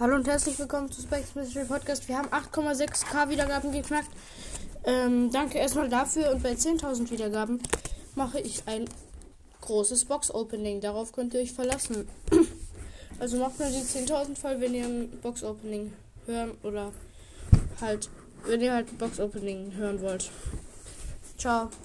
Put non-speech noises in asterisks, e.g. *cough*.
Hallo und herzlich willkommen zu Spikes Mystery Podcast. Wir haben 8,6k Wiedergaben geknackt. Ähm, danke erstmal dafür und bei 10.000 Wiedergaben mache ich ein großes Box-Opening. Darauf könnt ihr euch verlassen. *clears throat* also macht mal die 10.000 voll, wenn ihr ein Box-Opening hören oder halt, wenn ihr halt ein Box-Opening hören wollt. Ciao.